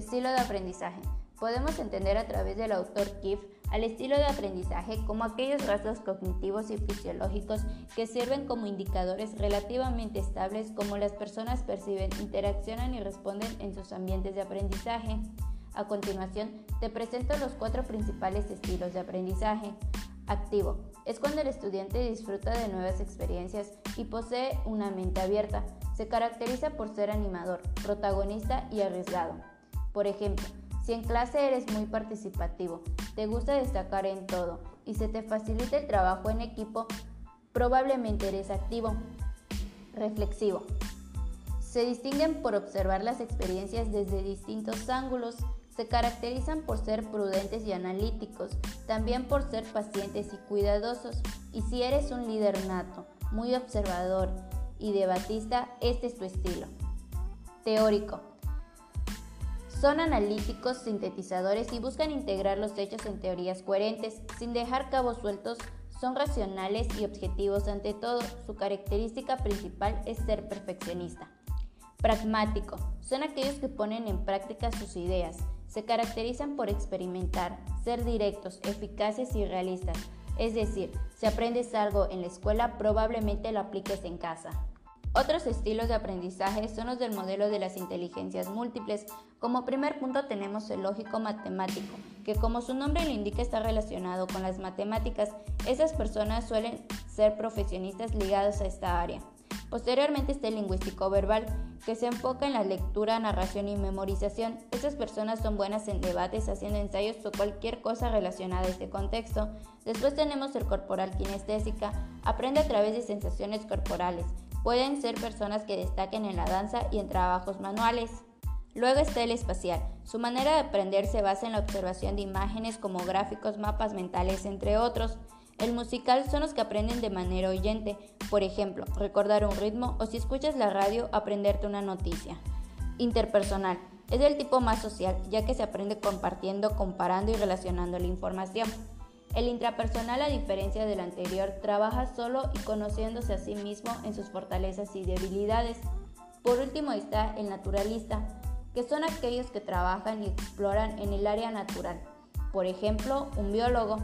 Estilo de aprendizaje. Podemos entender a través del autor Kiff al estilo de aprendizaje como aquellos rasgos cognitivos y fisiológicos que sirven como indicadores relativamente estables como las personas perciben, interaccionan y responden en sus ambientes de aprendizaje. A continuación, te presento los cuatro principales estilos de aprendizaje. Activo. Es cuando el estudiante disfruta de nuevas experiencias y posee una mente abierta. Se caracteriza por ser animador, protagonista y arriesgado. Por ejemplo, si en clase eres muy participativo, te gusta destacar en todo y se te facilita el trabajo en equipo, probablemente eres activo. Reflexivo. Se distinguen por observar las experiencias desde distintos ángulos, se caracterizan por ser prudentes y analíticos, también por ser pacientes y cuidadosos. Y si eres un líder nato, muy observador y debatista, este es tu estilo. Teórico. Son analíticos, sintetizadores y buscan integrar los hechos en teorías coherentes, sin dejar cabos sueltos. Son racionales y objetivos ante todo. Su característica principal es ser perfeccionista. Pragmático. Son aquellos que ponen en práctica sus ideas. Se caracterizan por experimentar, ser directos, eficaces y realistas. Es decir, si aprendes algo en la escuela, probablemente lo apliques en casa. Otros estilos de aprendizaje son los del modelo de las inteligencias múltiples. Como primer punto tenemos el lógico matemático, que como su nombre lo indica está relacionado con las matemáticas. Esas personas suelen ser profesionistas ligados a esta área. Posteriormente está el lingüístico verbal, que se enfoca en la lectura, narración y memorización. Estas personas son buenas en debates, haciendo ensayos o cualquier cosa relacionada a este contexto. Después tenemos el corporal kinestésica, aprende a través de sensaciones corporales. Pueden ser personas que destaquen en la danza y en trabajos manuales. Luego está el espacial. Su manera de aprender se basa en la observación de imágenes como gráficos, mapas mentales, entre otros. El musical son los que aprenden de manera oyente, por ejemplo, recordar un ritmo o si escuchas la radio, aprenderte una noticia. Interpersonal. Es del tipo más social, ya que se aprende compartiendo, comparando y relacionando la información. El intrapersonal, a diferencia del anterior, trabaja solo y conociéndose a sí mismo en sus fortalezas y debilidades. Por último está el naturalista, que son aquellos que trabajan y exploran en el área natural. Por ejemplo, un biólogo.